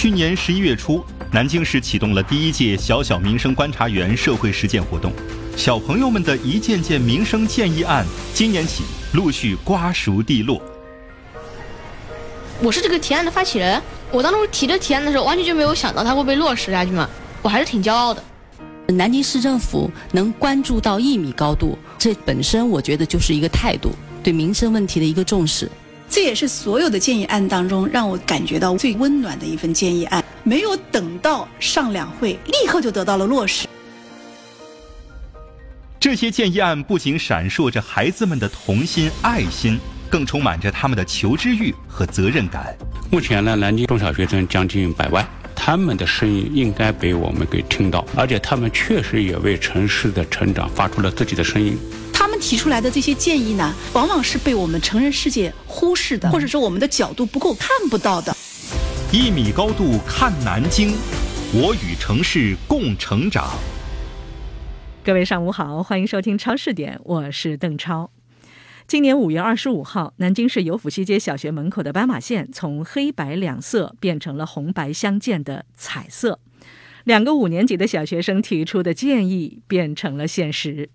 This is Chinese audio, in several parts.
去年十一月初，南京市启动了第一届“小小民生观察员”社会实践活动，小朋友们的一件件民生建议案，今年起陆续瓜熟蒂落。我是这个提案的发起人，我当初提这提案的时候，完全就没有想到它会被落实下去嘛，我还是挺骄傲的。南京市政府能关注到一米高度，这本身我觉得就是一个态度，对民生问题的一个重视。这也是所有的建议案当中让我感觉到最温暖的一份建议案，没有等到上两会，立刻就得到了落实。这些建议案不仅闪烁着孩子们的童心爱心，更充满着他们的求知欲和责任感。目前呢，南京中小学生将近百万，他们的声音应该被我们给听到，而且他们确实也为城市的成长发出了自己的声音。他们提出来的这些建议呢，往往是被我们成人世界忽视的，或者说我们的角度不够看不到的。一米高度看南京，我与城市共成长。各位上午好，欢迎收听超视点，我是邓超。今年五月二十五号，南京市游府西街小学门口的斑马线从黑白两色变成了红白相间的彩色，两个五年级的小学生提出的建议变成了现实。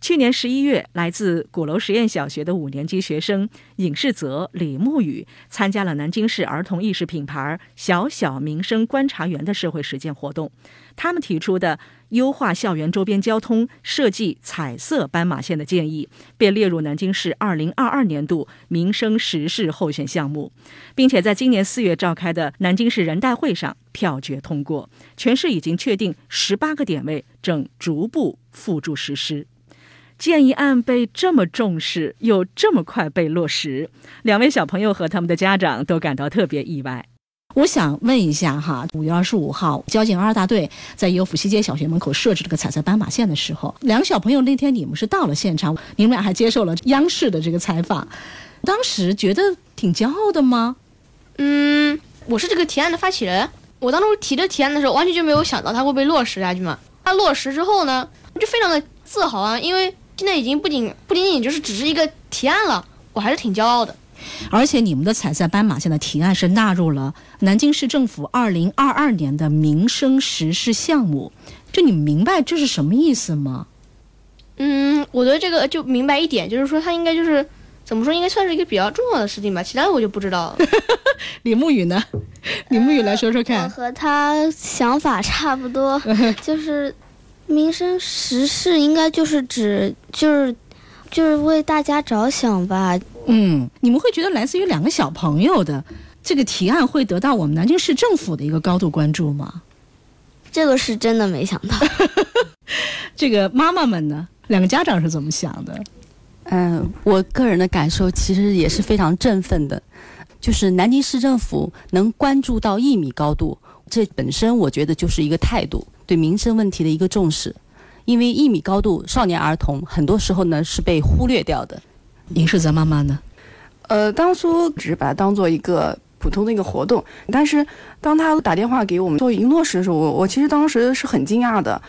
去年十一月，来自鼓楼实验小学的五年级学生尹世泽、李沐雨参加了南京市儿童意识品牌“小小民生观察员”的社会实践活动。他们提出的优化校园周边交通、设计彩色斑马线的建议，被列入南京市二零二二年度民生实事候选项目，并且在今年四月召开的南京市人代会上票决通过。全市已经确定十八个点位，正逐步付诸实施。建议案被这么重视，又这么快被落实，两位小朋友和他们的家长都感到特别意外。我想问一下哈，五月二十五号，交警二大队在游府西街小学门口设置这个彩色斑马线的时候，两个小朋友那天你们是到了现场，你们俩还接受了央视的这个采访，当时觉得挺骄傲的吗？嗯，我是这个提案的发起人，我当初提这提案的时候，完全就没有想到它会被落实下去嘛。它落实之后呢，就非常的自豪啊，因为。现在已经不仅不仅仅就是只是一个提案了，我还是挺骄傲的。而且你们的彩色斑马线的提案是纳入了南京市政府二零二二年的民生实事项目，就你明白这是什么意思吗？嗯，我觉得这个就明白一点，就是说它应该就是怎么说，应该算是一个比较重要的事情吧。其他的我就不知道了。李沐雨呢？李沐雨来说说看。我和他想法差不多，就是。民生实事应该就是指就是就是为大家着想吧。嗯，你们会觉得来自于两个小朋友的这个提案会得到我们南京市政府的一个高度关注吗？这个是真的没想到。这个妈妈们呢，两个家长是怎么想的？嗯，我个人的感受其实也是非常振奋的，就是南京市政府能关注到一米高度，这本身我觉得就是一个态度。对民生问题的一个重视，因为一米高度少年儿童很多时候呢是被忽略掉的。您是咱妈妈呢？呃，当初只是把它当做一个普通的一个活动，但是当他打电话给我们做银落实的时候，我我其实当时是很惊讶的。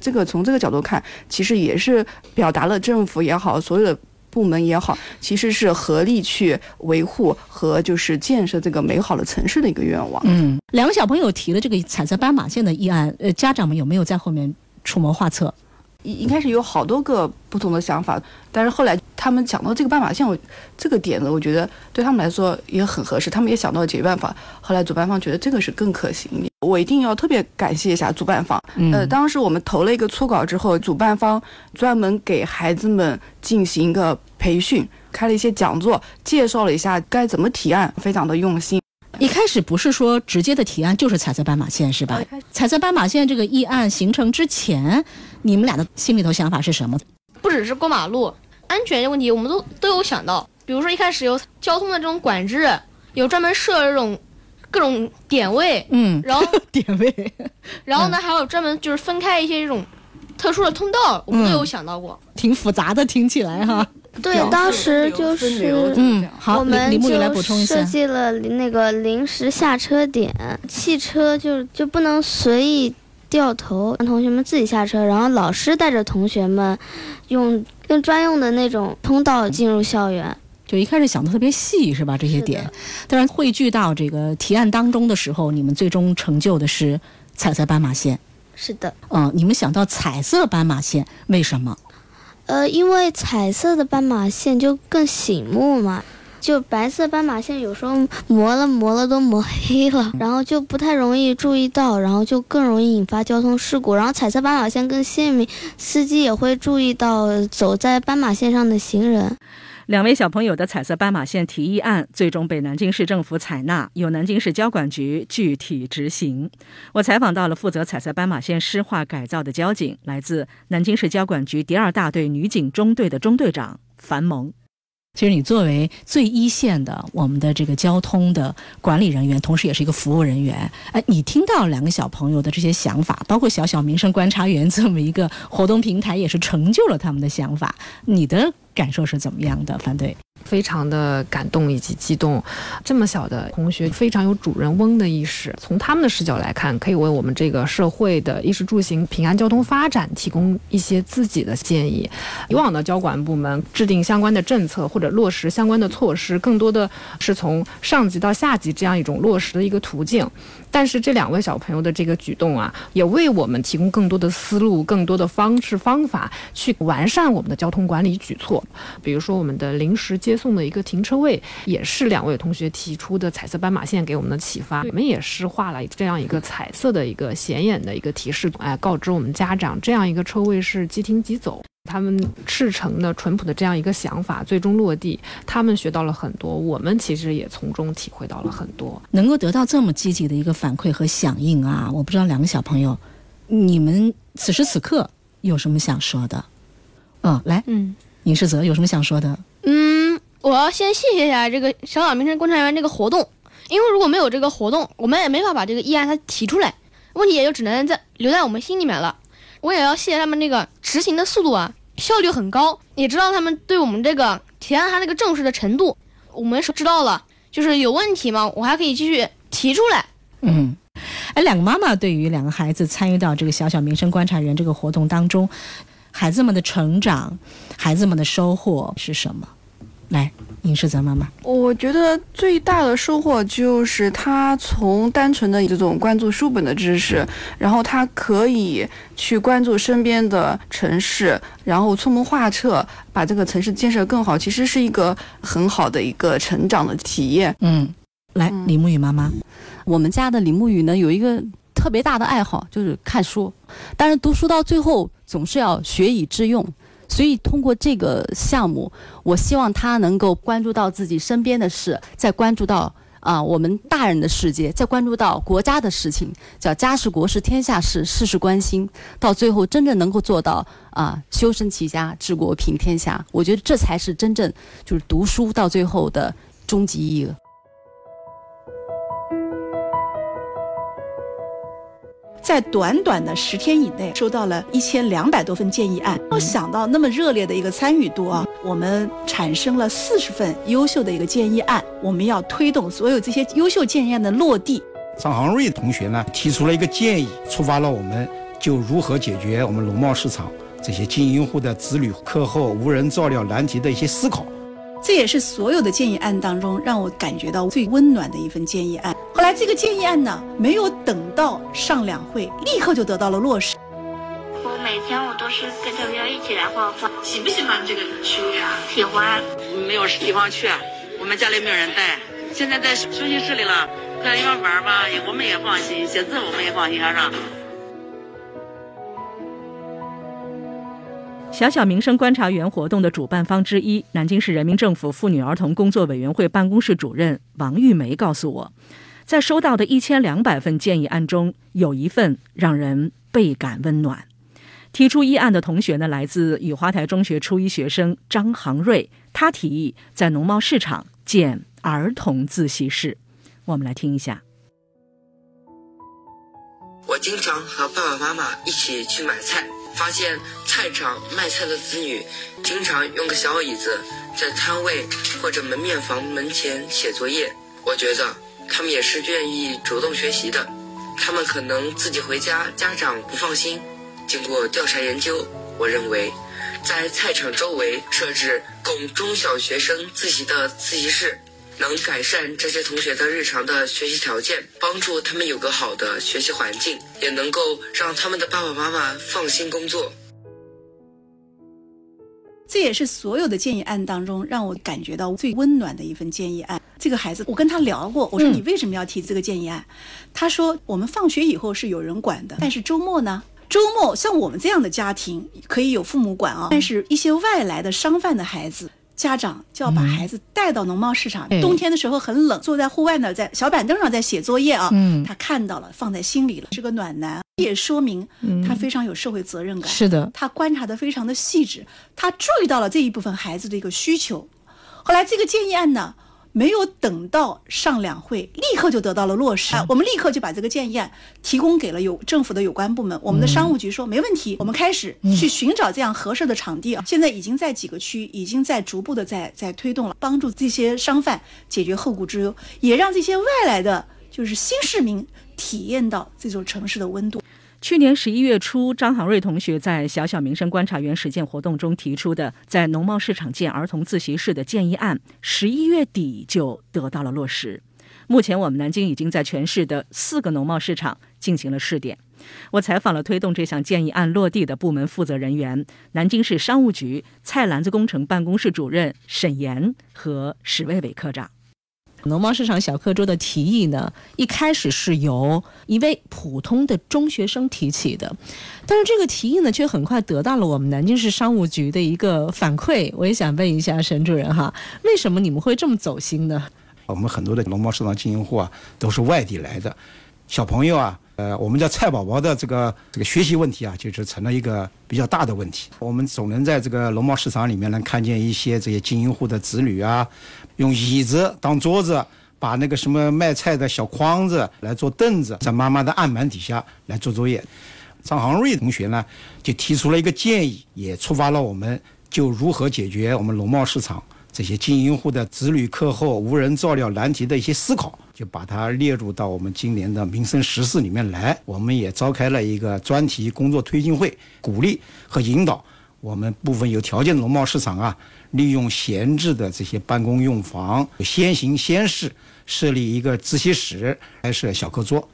这个从这个角度看，其实也是表达了政府也好，所有的。部门也好，其实是合力去维护和就是建设这个美好的城市的一个愿望。嗯，两个小朋友提了这个彩色斑马线的议案，呃，家长们有没有在后面出谋划策？一一开始有好多个不同的想法，但是后来他们讲到这个斑马线，我这个点子，我觉得对他们来说也很合适，他们也想到了解决办法。后来主办方觉得这个是更可行一点。我一定要特别感谢一下主办方。呃，当时我们投了一个初稿之后，主办方专门给孩子们进行一个培训，开了一些讲座，介绍了一下该怎么提案，非常的用心。一开始不是说直接的提案就是彩色斑马线是吧？彩色斑马线这个议案形成之前，你们俩的心里头想法是什么？不只是过马路安全的问题，我们都都有想到。比如说一开始有交通的这种管制，有专门设这种各种点位，嗯，然后 点位，然后呢还有专门就是分开一些这种特殊的通道，我们都有想到过。挺复杂的，听起来哈。对，当时就是嗯，好，我们就设计了那个临时下车点，汽车就就不能随意掉头，让同学们自己下车，然后老师带着同学们用用专用的那种通道进入校园。就一开始想的特别细，是吧？这些点，但是汇聚到这个提案当中的时候，你们最终成就的是彩色斑马线。是的，嗯，你们想到彩色斑马线，为什么？呃，因为彩色的斑马线就更醒目嘛，就白色斑马线有时候磨了磨了都磨黑了，然后就不太容易注意到，然后就更容易引发交通事故。然后彩色斑马线更鲜明，司机也会注意到走在斑马线上的行人。两位小朋友的彩色斑马线提议案最终被南京市政府采纳，由南京市交管局具体执行。我采访到了负责彩色斑马线湿化改造的交警，来自南京市交管局第二大队女警中队的中队长樊萌。其实你作为最一线的我们的这个交通的管理人员，同时也是一个服务人员，哎，你听到两个小朋友的这些想法，包括小小民生观察员这么一个活动平台，也是成就了他们的想法。你的感受是怎么样的？反对。非常的感动以及激动，这么小的同学非常有主人翁的意识，从他们的视角来看，可以为我们这个社会的衣食住行、平安交通发展提供一些自己的建议。以往的交管部门制定相关的政策或者落实相关的措施，更多的是从上级到下级这样一种落实的一个途径。但是这两位小朋友的这个举动啊，也为我们提供更多的思路、更多的方式方法，去完善我们的交通管理举措。比如说我们的临时接送的一个停车位，也是两位同学提出的彩色斑马线给我们的启发。我们也是画了这样一个彩色的一个显眼的一个提示，哎，告知我们家长这样一个车位是即停即走。他们赤诚的、淳朴的这样一个想法最终落地，他们学到了很多，我们其实也从中体会到了很多。能够得到这么积极的一个反馈和响应啊，我不知道两个小朋友，你们此时此刻有什么想说的？哦，来，嗯，尹世泽有什么想说的？嗯，我要先谢谢一下这个小小民生观察员这个活动，因为如果没有这个活动，我们也没法把这个议案它提出来，问题也就只能在留在我们心里面了。我也要谢谢他们那个执行的速度啊，效率很高，也知道他们对我们这个提案它那个重视的程度，我们是知道了，就是有问题嘛，我还可以继续提出来。嗯，哎，两个妈妈对于两个孩子参与到这个小小民生观察员这个活动当中，孩子们的成长，孩子们的收获是什么？来，尹世泽妈妈，我觉得最大的收获就是他从单纯的这种关注书本的知识，然后他可以去关注身边的城市，然后出谋划策，把这个城市建设更好，其实是一个很好的一个成长的体验。嗯，来，李沐雨妈妈，我们家的李沐雨呢有一个特别大的爱好，就是看书，但是读书到最后总是要学以致用。所以通过这个项目，我希望他能够关注到自己身边的事，再关注到啊我们大人的世界，再关注到国家的事情，叫家事国事天下事，事事关心，到最后真正能够做到啊修身齐家治国平天下。我觉得这才是真正就是读书到最后的终极意义。在短短的十天以内，收到了一千两百多份建议案。没有想到那么热烈的一个参与度啊！我们产生了四十份优秀的一个建议案，我们要推动所有这些优秀建议案的落地。张航瑞同学呢提出了一个建议，触发了我们就如何解决我们农贸市场这些经营户的子女课后无人照料难题的一些思考。这也是所有的建议案当中让我感觉到最温暖的一份建议案。后来这个建议案呢，没有等到上两会，立刻就得到了落实。我每天我都是跟着喵一起来画画。喜不喜欢这个区域啊？喜欢。没有地方去，我们家里没有人带，现在在休息室里了，搁地方玩吧，我们也放心，写字我们也放心，是吧？小小民生观察员活动的主办方之一，南京市人民政府妇女儿童工作委员会办公室主任王玉梅告诉我，在收到的一千两百份建议案中，有一份让人倍感温暖。提出议案的同学呢，来自雨花台中学初一学生张航瑞，他提议在农贸市场建儿童自习室。我们来听一下。我经常和爸爸妈妈一起去买菜。发现菜场卖菜的子女经常用个小椅子在摊位或者门面房门前写作业，我觉得他们也是愿意主动学习的。他们可能自己回家，家长不放心。经过调查研究，我认为在菜场周围设置供中小学生自习的自习室，能改善这些同学的日常的学习条件，帮助他们有个好的学习环境，也能够让他们的爸爸妈妈放心工作。这也是所有的建议案当中让我感觉到最温暖的一份建议案。这个孩子，我跟他聊过，我说你为什么要提这个建议案？他说我们放学以后是有人管的，但是周末呢？周末像我们这样的家庭可以有父母管啊，但是一些外来的商贩的孩子。家长就要把孩子带到农贸市场。冬天的时候很冷，坐在户外呢，在小板凳上在写作业啊。嗯，他看到了，放在心里了，是个暖男，也说明他非常有社会责任感。是的，他观察的非常的细致，他注意到了这一部分孩子的一个需求。后来这个建议案呢？没有等到上两会，立刻就得到了落实。我们立刻就把这个建议案提供给了有政府的有关部门。我们的商务局说没问题，我们开始去寻找这样合适的场地啊。现在已经在几个区，已经在逐步的在在推动了，帮助这些商贩解决后顾之忧，也让这些外来的就是新市民体验到这座城市的温度。去年十一月初，张航瑞同学在小小民生观察员实践活动中提出的在农贸市场建儿童自习室的建议案，十一月底就得到了落实。目前，我们南京已经在全市的四个农贸市场进行了试点。我采访了推动这项建议案落地的部门负责人员——南京市商务局菜篮子工程办公室主任沈岩和史卫伟科长。农贸市场小课桌的提议呢，一开始是由一位普通的中学生提起的，但是这个提议呢，却很快得到了我们南京市商务局的一个反馈。我也想问一下沈主任哈，为什么你们会这么走心呢？我们很多的农贸市场经营户啊，都是外地来的，小朋友啊，呃，我们叫菜宝宝的这个这个学习问题啊，就是成了一个比较大的问题。我们总能在这个农贸市场里面能看见一些这些经营户的子女啊。用椅子当桌子，把那个什么卖菜的小筐子来做凳子，在妈妈的案板底下来做作业。张航瑞同学呢，就提出了一个建议，也触发了我们就如何解决我们农贸市场这些经营户的子女课后无人照料难题的一些思考，就把它列入到我们今年的民生实事里面来。我们也召开了一个专题工作推进会，鼓励和引导我们部分有条件的农贸市场啊。利用闲置的这些办公用房，先行先试，设立一个自习室，还设小课桌。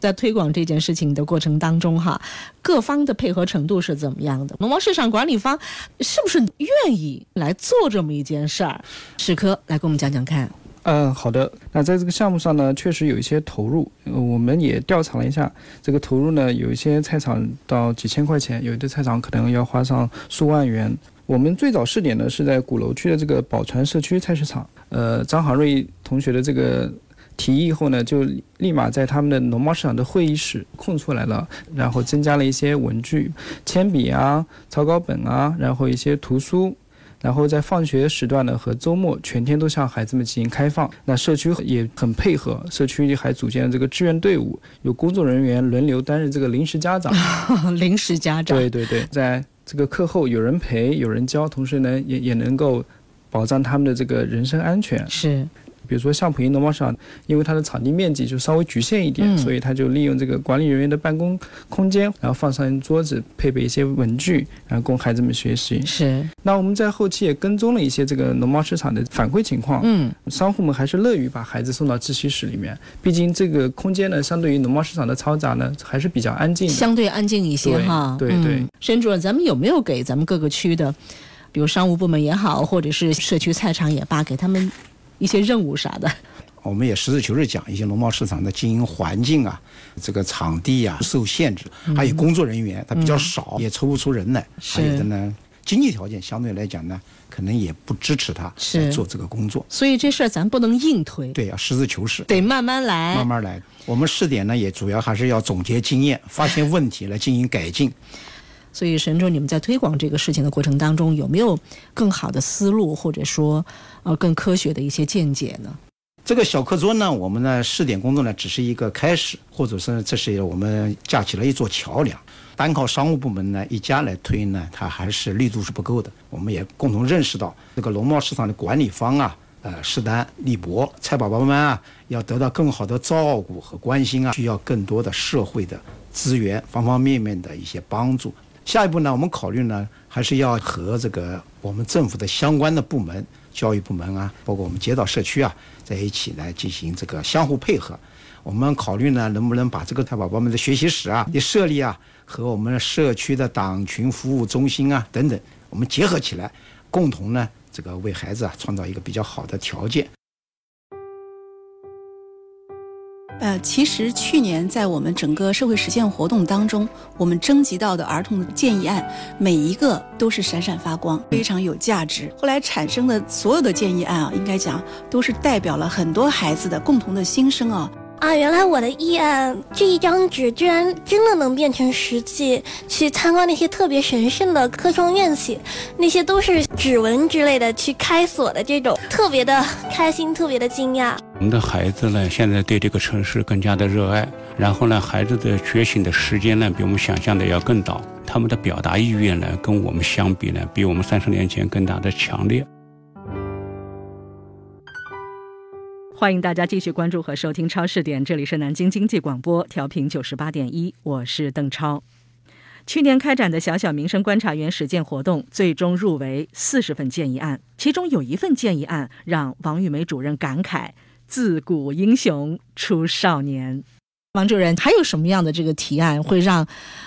在推广这件事情的过程当中，哈，各方的配合程度是怎么样的？农贸市场管理方是不是愿意来做这么一件事儿？史科来给我们讲讲看。嗯，好的。那在这个项目上呢，确实有一些投入。我们也调查了一下，这个投入呢，有一些菜场到几千块钱，有的菜场可能要花上数万元。我们最早试点呢是在鼓楼区的这个宝船社区菜市场。呃，张航瑞同学的这个提议后呢，就立马在他们的农贸市场的会议室空出来了，然后增加了一些文具、铅笔啊、草稿本啊，然后一些图书，然后在放学时段呢和周末全天都向孩子们进行开放。那社区也很配合，社区还组建了这个志愿队伍，有工作人员轮流担任这个临时家长。临时家长。对对对，在。这个课后有人陪，有人教，同时呢，也也能够保障他们的这个人身安全。是。比如说像普银农贸市场，因为它的场地面积就稍微局限一点，所以它就利用这个管理人员的办公空间，然后放上桌子，配备一些文具，然后供孩子们学习。是。那我们在后期也跟踪了一些这个农贸市场的反馈情况。嗯。商户们还是乐于把孩子送到自习室里面，毕竟这个空间呢，相对于农贸市场的嘈杂呢，还是比较安静。相对安静一些哈。对对。沈主任，咱们有没有给咱们各个区的，比如商务部门也好，或者是社区菜场也罢，给他们？一些任务啥的，我们也实事求是讲一些农贸市场的经营环境啊，这个场地啊受限制，还有工作人员他比较少，也抽不出人来，还有的呢经济条件相对来讲呢，可能也不支持他来做这个工作。所以这事儿咱不能硬推，对，要实事求是，得慢慢来，慢慢来。我们试点呢，也主要还是要总结经验，发现问题来进行改进。所以，沈总，你们在推广这个事情的过程当中，有没有更好的思路，或者说，呃，更科学的一些见解呢？这个小课桌呢，我们呢试点工作呢，只是一个开始，或者是这是我们架起了一座桥梁。单靠商务部门呢一家来推呢，它还是力度是不够的。我们也共同认识到，这个农贸市场的管理方啊，呃，势单力薄，菜宝宝们啊，要得到更好的照顾和关心啊，需要更多的社会的资源，方方面面的一些帮助。下一步呢，我们考虑呢，还是要和这个我们政府的相关的部门，教育部门啊，包括我们街道社区啊，在一起来进行这个相互配合。我们考虑呢，能不能把这个太宝宝们的学习室啊的设立啊，和我们社区的党群服务中心啊等等，我们结合起来，共同呢，这个为孩子啊创造一个比较好的条件。呃，其实去年在我们整个社会实践活动当中，我们征集到的儿童的建议案，每一个都是闪闪发光，非常有价值。后来产生的所有的建议案啊，应该讲都是代表了很多孩子的共同的心声啊。啊，原来我的议案这一张纸居然真的能变成实际，去参观那些特别神圣的科创院系，那些都是指纹之类的去开锁的这种，特别的开心，特别的惊讶。我们的孩子呢，现在对这个城市更加的热爱，然后呢，孩子的觉醒的时间呢，比我们想象的要更早，他们的表达意愿呢，跟我们相比呢，比我们三十年前更加的强烈。欢迎大家继续关注和收听《超视点》，这里是南京经济广播，调频九十八点一，我是邓超。去年开展的小小民生观察员实践活动，最终入围四十份建议案，其中有一份建议案让王玉梅主任感慨：“自古英雄出少年。”王主任，还有什么样的这个提案会让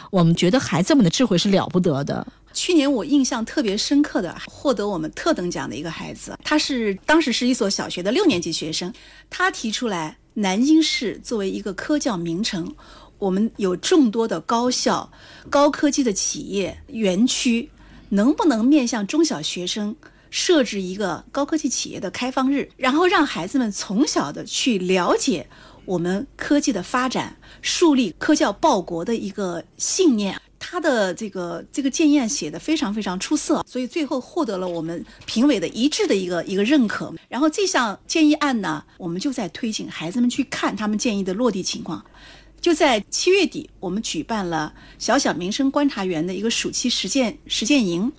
我们觉得孩子们的智慧是了不得的？去年我印象特别深刻的，获得我们特等奖的一个孩子，他是当时是一所小学的六年级学生，他提出来南京市作为一个科教名城，我们有众多的高校、高科技的企业园区，能不能面向中小学生设置一个高科技企业的开放日，然后让孩子们从小的去了解我们科技的发展，树立科教报国的一个信念。他的这个这个建议案写的非常非常出色，所以最后获得了我们评委的一致的一个一个认可。然后这项建议案呢，我们就在推进孩子们去看他们建议的落地情况。就在七月底，我们举办了小小民生观察员的一个暑期实践实践营，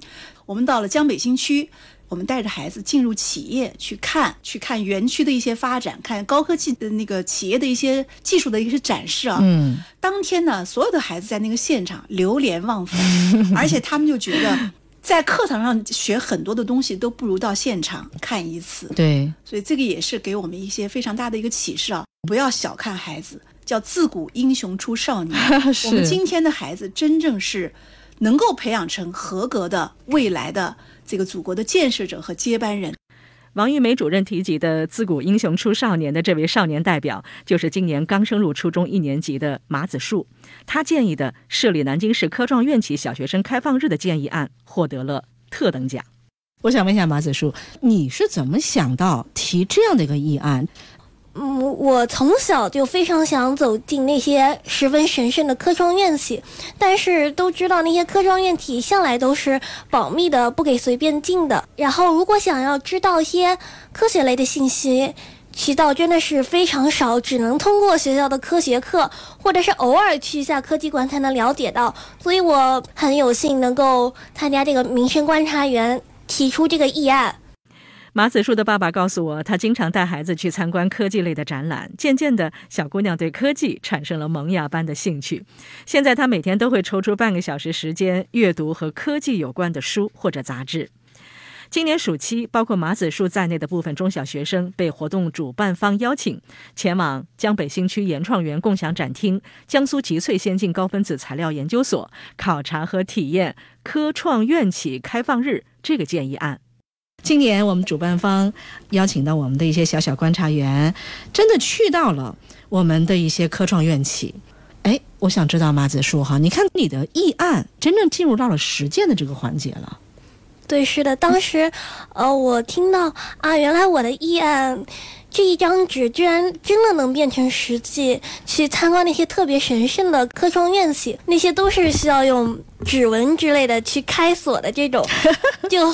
我们到了江北新区。我们带着孩子进入企业去看，去看园区的一些发展，看高科技的那个企业的一些技术的一些展示啊。嗯，当天呢，所有的孩子在那个现场流连忘返，而且他们就觉得在课堂上学很多的东西都不如到现场看一次。对，所以这个也是给我们一些非常大的一个启示啊！不要小看孩子，叫自古英雄出少年。我们今天的孩子真正是能够培养成合格的未来的。这个祖国的建设者和接班人，王玉梅主任提及的“自古英雄出少年”的这位少年代表，就是今年刚升入初中一年级的马子树。他建议的设立南京市科状院企小学生开放日的建议案，获得了特等奖。我想问一下马子树，你是怎么想到提这样的一个议案？嗯，我从小就非常想走进那些十分神圣的科创院系，但是都知道那些科创院体向来都是保密的，不给随便进的。然后，如果想要知道一些科学类的信息，渠道真的是非常少，只能通过学校的科学课，或者是偶尔去一下科技馆才能了解到。所以我很有幸能够参加这个民生观察员提出这个议案。马子树的爸爸告诉我，他经常带孩子去参观科技类的展览。渐渐的，小姑娘对科技产生了萌芽般的兴趣。现在，她每天都会抽出半个小时时间阅读和科技有关的书或者杂志。今年暑期，包括马子树在内的部分中小学生被活动主办方邀请，前往江北新区研创园共享展厅、江苏集萃先进高分子材料研究所考察和体验科创院企开放日这个建议案。今年我们主办方邀请到我们的一些小小观察员，真的去到了我们的一些科创院企。哎，我想知道马子树哈，你看你的议案真正进入到了实践的这个环节了。对，是的，当时，呃，我听到啊，原来我的议案这一张纸居然真的能变成实际，去参观那些特别神圣的科创院系，那些都是需要用指纹之类的去开锁的这种，就。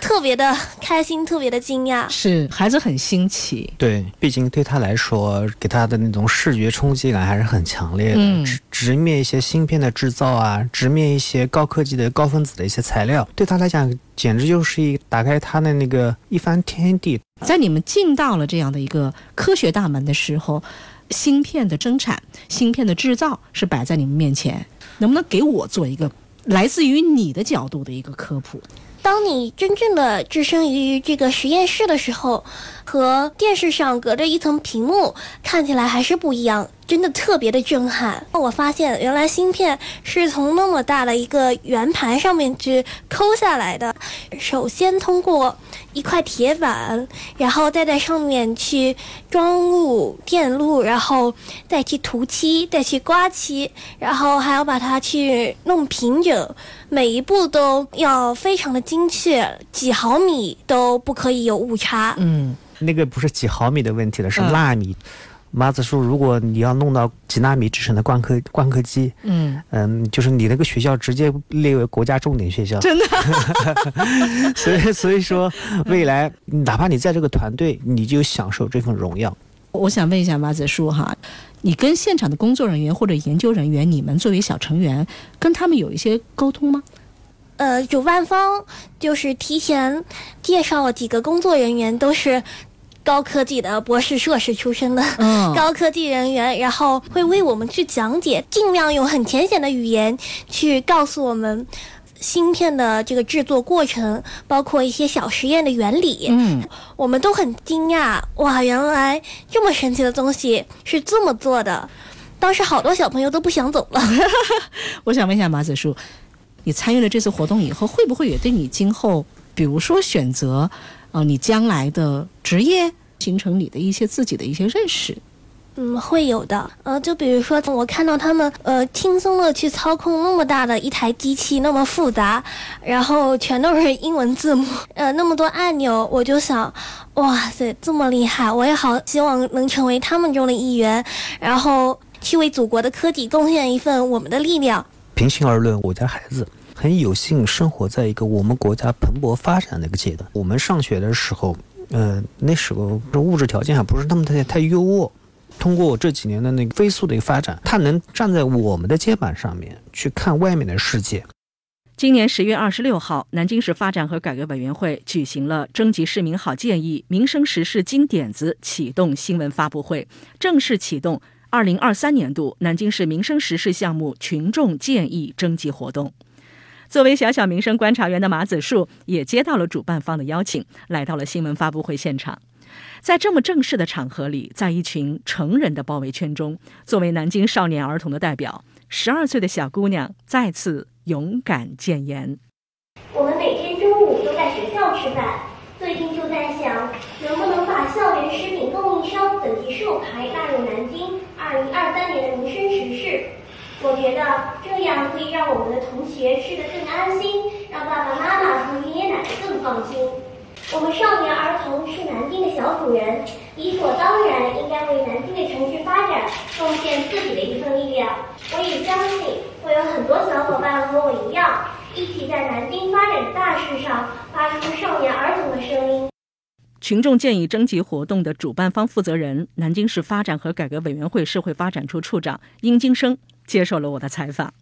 特别的开心，特别的惊讶，是孩子很新奇。对，毕竟对他来说，给他的那种视觉冲击感还是很强烈的。直直面一些芯片的制造啊，直面一些高科技的高分子的一些材料，对他来讲，简直就是一打开他的那个一番天地。在你们进到了这样的一个科学大门的时候，芯片的生产、芯片的制造是摆在你们面前，能不能给我做一个来自于你的角度的一个科普。当你真正的置身于这个实验室的时候，和电视上隔着一层屏幕看起来还是不一样，真的特别的震撼。我发现原来芯片是从那么大的一个圆盘上面去抠下来的，首先通过一块铁板，然后再在上面去装入电路，然后再去涂漆，再去刮漆，然后还要把它去弄平整。每一步都要非常的精确，几毫米都不可以有误差。嗯，那个不是几毫米的问题了，是纳米。马子树，如果你要弄到几纳米制成的光刻光刻机，嗯嗯，就是你那个学校直接列为国家重点学校。真的。所以所以说，未来哪怕你在这个团队，你就享受这份荣耀。我想问一下马子树哈，你跟现场的工作人员或者研究人员，你们作为小成员，跟他们有一些沟通吗？呃，主办方就是提前介绍了几个工作人员，都是高科技的博士、硕士出身的 高科技人员，然后会为我们去讲解，尽量用很浅显的语言去告诉我们芯片的这个制作过程，包括一些小实验的原理。嗯，我们都很惊讶，哇，原来这么神奇的东西是这么做的。当时好多小朋友都不想走了。我想问一下马子树。你参与了这次活动以后，会不会也对你今后，比如说选择，呃，你将来的职业，形成你的一些自己的一些认识？嗯，会有的。呃，就比如说，我看到他们呃轻松的去操控那么大的一台机器，那么复杂，然后全都是英文字母，呃，那么多按钮，我就想，哇塞，这么厉害！我也好希望能成为他们中的一员，然后去为祖国的科技贡献一份我们的力量。平心而论，我家孩子。很有幸生活在一个我们国家蓬勃发展的一个阶段。我们上学的时候，呃，那时候物质条件还不是那么太太优渥。通过这几年的那个飞速的一个发展，他能站在我们的肩膀上面去看外面的世界。今年十月二十六号，南京市发展和改革委员会举行了征集市民好建议、民生实事金点子启动新闻发布会，正式启动二零二三年度南京市民生实事项目群众建议征集活动。作为小小民生观察员的马子树也接到了主办方的邀请，来到了新闻发布会现场。在这么正式的场合里，在一群成人的包围圈中，作为南京少年儿童的代表，十二岁的小姑娘再次勇敢谏言：“我们每天中午都在学校吃饭，最近就在想，能不能把校园食品供应商等级授牌纳入南京二零二三年的民生实事。”我觉得这样可以让我们的同学吃得更安心，让爸爸妈妈和爷爷奶奶更放心。我们少年儿童是南京的小主人，理所当然应该为南京的城市发展贡献自己的一份力量。我也相信会有很多小伙伴和我一样，一起在南京发展的大事上发出少年儿童的声音。群众建议征集活动的主办方负责人、南京市发展和改革委员会社会发展处处长殷金生。接受了我的采访，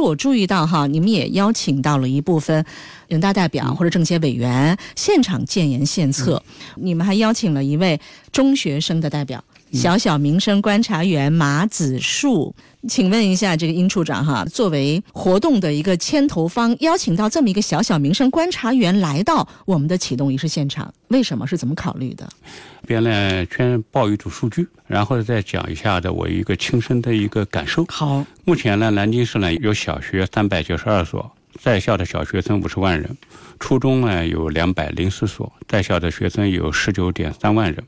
我注意到哈，你们也邀请到了一部分人大代表或者政协委员现场建言献策，你们还邀请了一位中学生的代表。小小民生观察员马子树，请问一下这个殷处长哈，作为活动的一个牵头方，邀请到这么一个小小民生观察员来到我们的启动仪式现场，为什么是怎么考虑的？边呢先报一组数据，然后再讲一下的我一个亲身的一个感受。好，目前呢，南京市呢有小学三百九十二所。在校的小学生五十万人，初中呢有两百零四所，在校的学生有十九点三万人，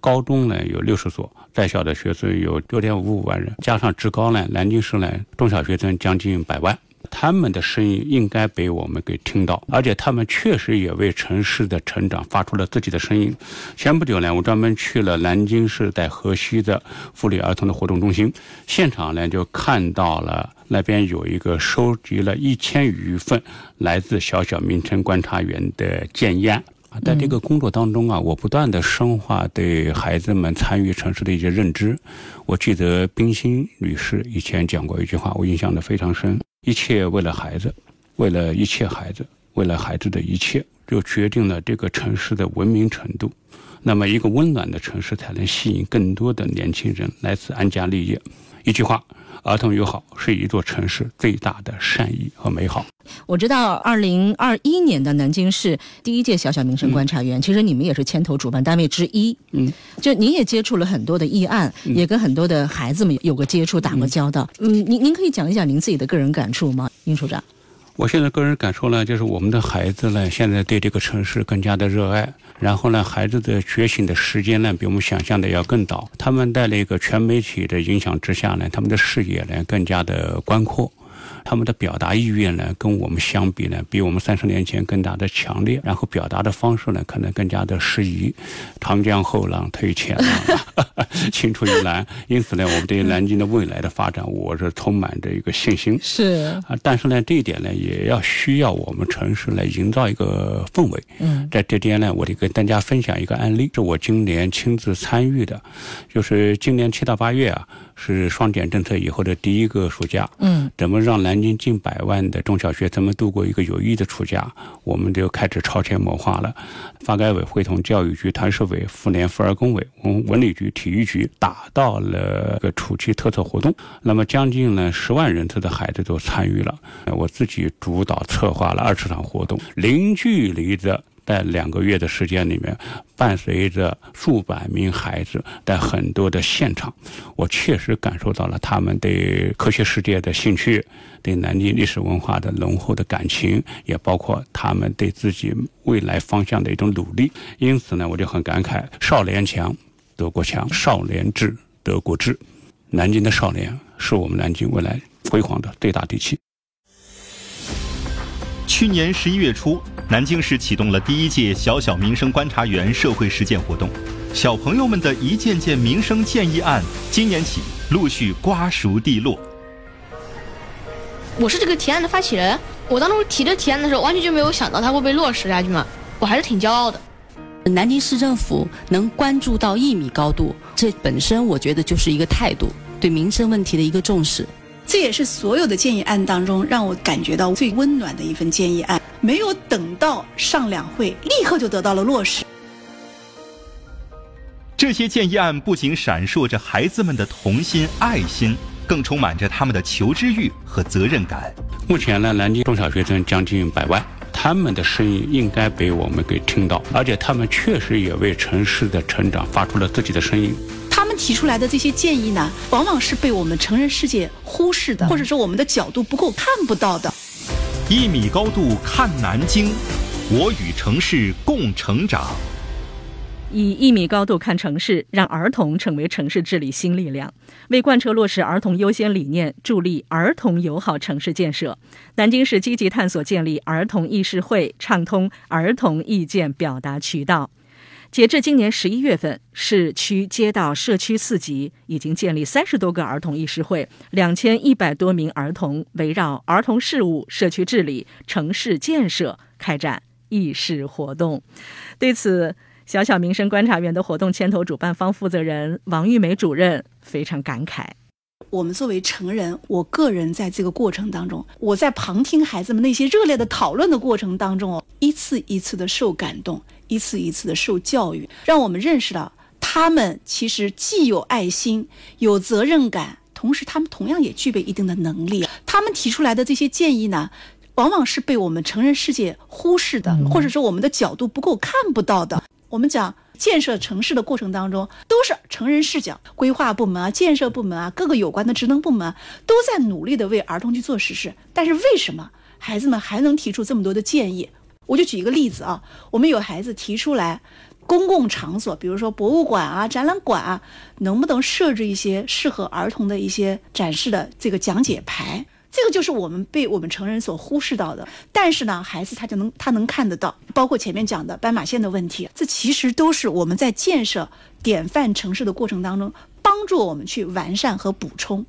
高中呢有六十所，在校的学生有六点五五万人，加上职高呢，南京市呢中小学生将近百万。他们的声音应该被我们给听到，而且他们确实也为城市的成长发出了自己的声音。前不久呢，我专门去了南京市在河西的妇女儿童的活动中心，现场呢就看到了那边有一个收集了一千余份来自小小名称观察员的建议案。在这个工作当中啊，我不断的深化对孩子们参与城市的一些认知。我记得冰心女士以前讲过一句话，我印象的非常深。一切为了孩子，为了一切孩子，为了孩子的一切，就决定了这个城市的文明程度。那么一个温暖的城市才能吸引更多的年轻人来此安家立业。一句话，儿童友好是一座城市最大的善意和美好。我知道，二零二一年的南京市第一届小小民生观察员，其实你们也是牵头主办单位之一。嗯，就您也接触了很多的议案，也跟很多的孩子们有过接触，打过交道。嗯，您您可以讲一讲您自己的个人感触吗，殷处长？我现在个人感受呢，就是我们的孩子呢，现在对这个城市更加的热爱。然后呢，孩子的觉醒的时间呢，比我们想象的要更早。他们在那个全媒体的影响之下呢，他们的视野呢更加的宽阔。他们的表达意愿呢，跟我们相比呢，比我们三十年前更加的强烈。然后表达的方式呢，可能更加的适宜。长江后浪推前浪，青出于蓝。因此呢，我们对南京的未来的发展，我是充满着一个信心。是啊，但是呢，这一点呢，也要需要我们城市来营造一个氛围。嗯，在这边呢，我得跟大家分享一个案例，是我今年亲自参与的，就是今年七到八月啊。是双减政策以后的第一个暑假，嗯，怎么让南京近百万的中小学怎么度过一个有意义的暑假？我们就开始超前谋划了。发改委会同教育局、团市委、妇联、妇儿工委、文文旅局、体育局，打到了个暑期特色活动。那么将近呢十万人次的孩子都参与了。我自己主导策划了二十场活动，零距离的。在两个月的时间里面，伴随着数百名孩子在很多的现场，我确实感受到了他们对科学世界的兴趣，对南京历史文化的浓厚的感情，也包括他们对自己未来方向的一种努力。因此呢，我就很感慨：少年强，德国强；少年智，德国智。南京的少年是我们南京未来辉煌的最大底气。去年十一月初。南京市启动了第一届小小民生观察员社会实践活动，小朋友们的一件件民生建议案，今年起陆续瓜熟蒂落。我是这个提案的发起人，我当初提这提案的时候，完全就没有想到它会被落实，下去嘛，我还是挺骄傲的。南京市政府能关注到一米高度，这本身我觉得就是一个态度，对民生问题的一个重视。这也是所有的建议案当中让我感觉到最温暖的一份建议案。没有等到上两会，立刻就得到了落实。这些建议案不仅闪烁着孩子们的童心爱心，更充满着他们的求知欲和责任感。目前呢，南京中小学生将近百万，他们的声音应该被我们给听到，而且他们确实也为城市的成长发出了自己的声音。他们提出来的这些建议呢，往往是被我们成人世界忽视的，或者说我们的角度不够看不到的。一米高度看南京，我与城市共成长。以一米高度看城市，让儿童成为城市治理新力量。为贯彻落实儿童优先理念，助力儿童友好城市建设，南京市积极探索建立儿童议事会，畅通儿童意见表达渠道。截至今年十一月份，市区街道、社区四级已经建立三十多个儿童议事会，两千一百多名儿童围绕儿童事务、社区治理、城市建设开展议事活动。对此，小小民生观察员的活动牵头主办方负责人王玉梅主任非常感慨：我们作为成人，我个人在这个过程当中，我在旁听孩子们那些热烈的讨论的过程当中，一次一次的受感动。一次一次的受教育，让我们认识到他们其实既有爱心、有责任感，同时他们同样也具备一定的能力。他们提出来的这些建议呢，往往是被我们成人世界忽视的，或者说我们的角度不够看不到的。我们讲建设城市的过程当中，都是成人视角，规划部门啊、建设部门啊、各个有关的职能部门都在努力的为儿童去做实事。但是为什么孩子们还能提出这么多的建议？我就举一个例子啊，我们有孩子提出来，公共场所，比如说博物馆啊、展览馆啊，能不能设置一些适合儿童的一些展示的这个讲解牌？这个就是我们被我们成人所忽视到的。但是呢，孩子他就能他能看得到，包括前面讲的斑马线的问题，这其实都是我们在建设典范城市的过程当中，帮助我们去完善和补充。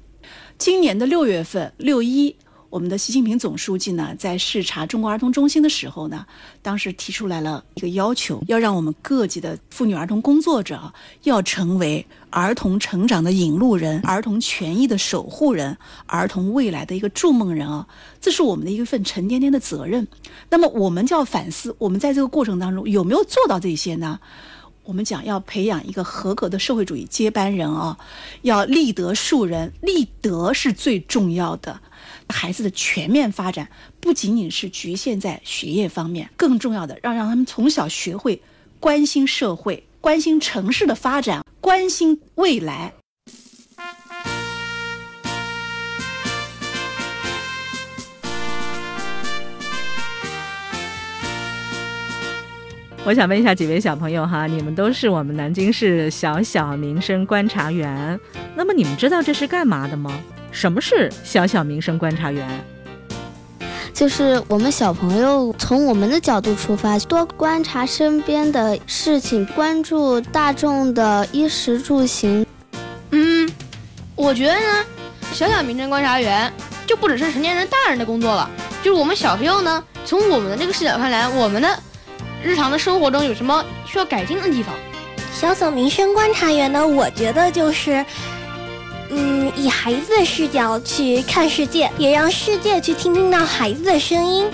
今年的六月份，六一。我们的习近平总书记呢，在视察中国儿童中心的时候呢，当时提出来了一个要求，要让我们各级的妇女儿童工作者要成为儿童成长的引路人、儿童权益的守护人、儿童未来的一个筑梦人啊，这是我们的一份沉甸甸的责任。那么，我们就要反思，我们在这个过程当中有没有做到这些呢？我们讲要培养一个合格的社会主义接班人啊，要立德树人，立德是最重要的。孩子的全面发展不仅仅是局限在学业方面，更重要的让让他们从小学会关心社会、关心城市的发展、关心未来。我想问一下几位小朋友哈，你们都是我们南京市小小民生观察员，那么你们知道这是干嘛的吗？什么是小小民生观察员？就是我们小朋友从我们的角度出发，多观察身边的事情，关注大众的衣食住行。嗯，我觉得呢，小小民生观察员就不只是成年人、大人的工作了，就是我们小朋友呢，从我们的这个视角看来，我们的。日常的生活中有什么需要改进的地方？小小民生观察员呢？我觉得就是，嗯，以孩子的视角去看世界，也让世界去听听到孩子的声音。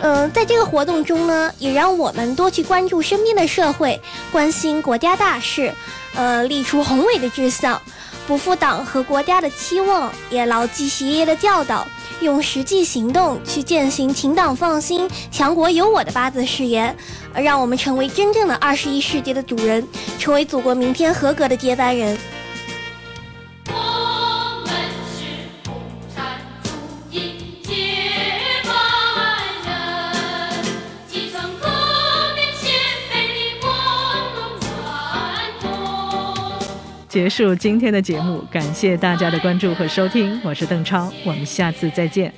嗯，在这个活动中呢，也让我们多去关注身边的社会，关心国家大事，呃，立出宏伟的志向，不负党和国家的期望，也牢记习爷爷的教导。用实际行动去践行“请党放心，强国有我”的八字誓言，让我们成为真正的二十一世纪的主人，成为祖国明天合格的接班人。结束今天的节目，感谢大家的关注和收听，我是邓超，我们下次再见。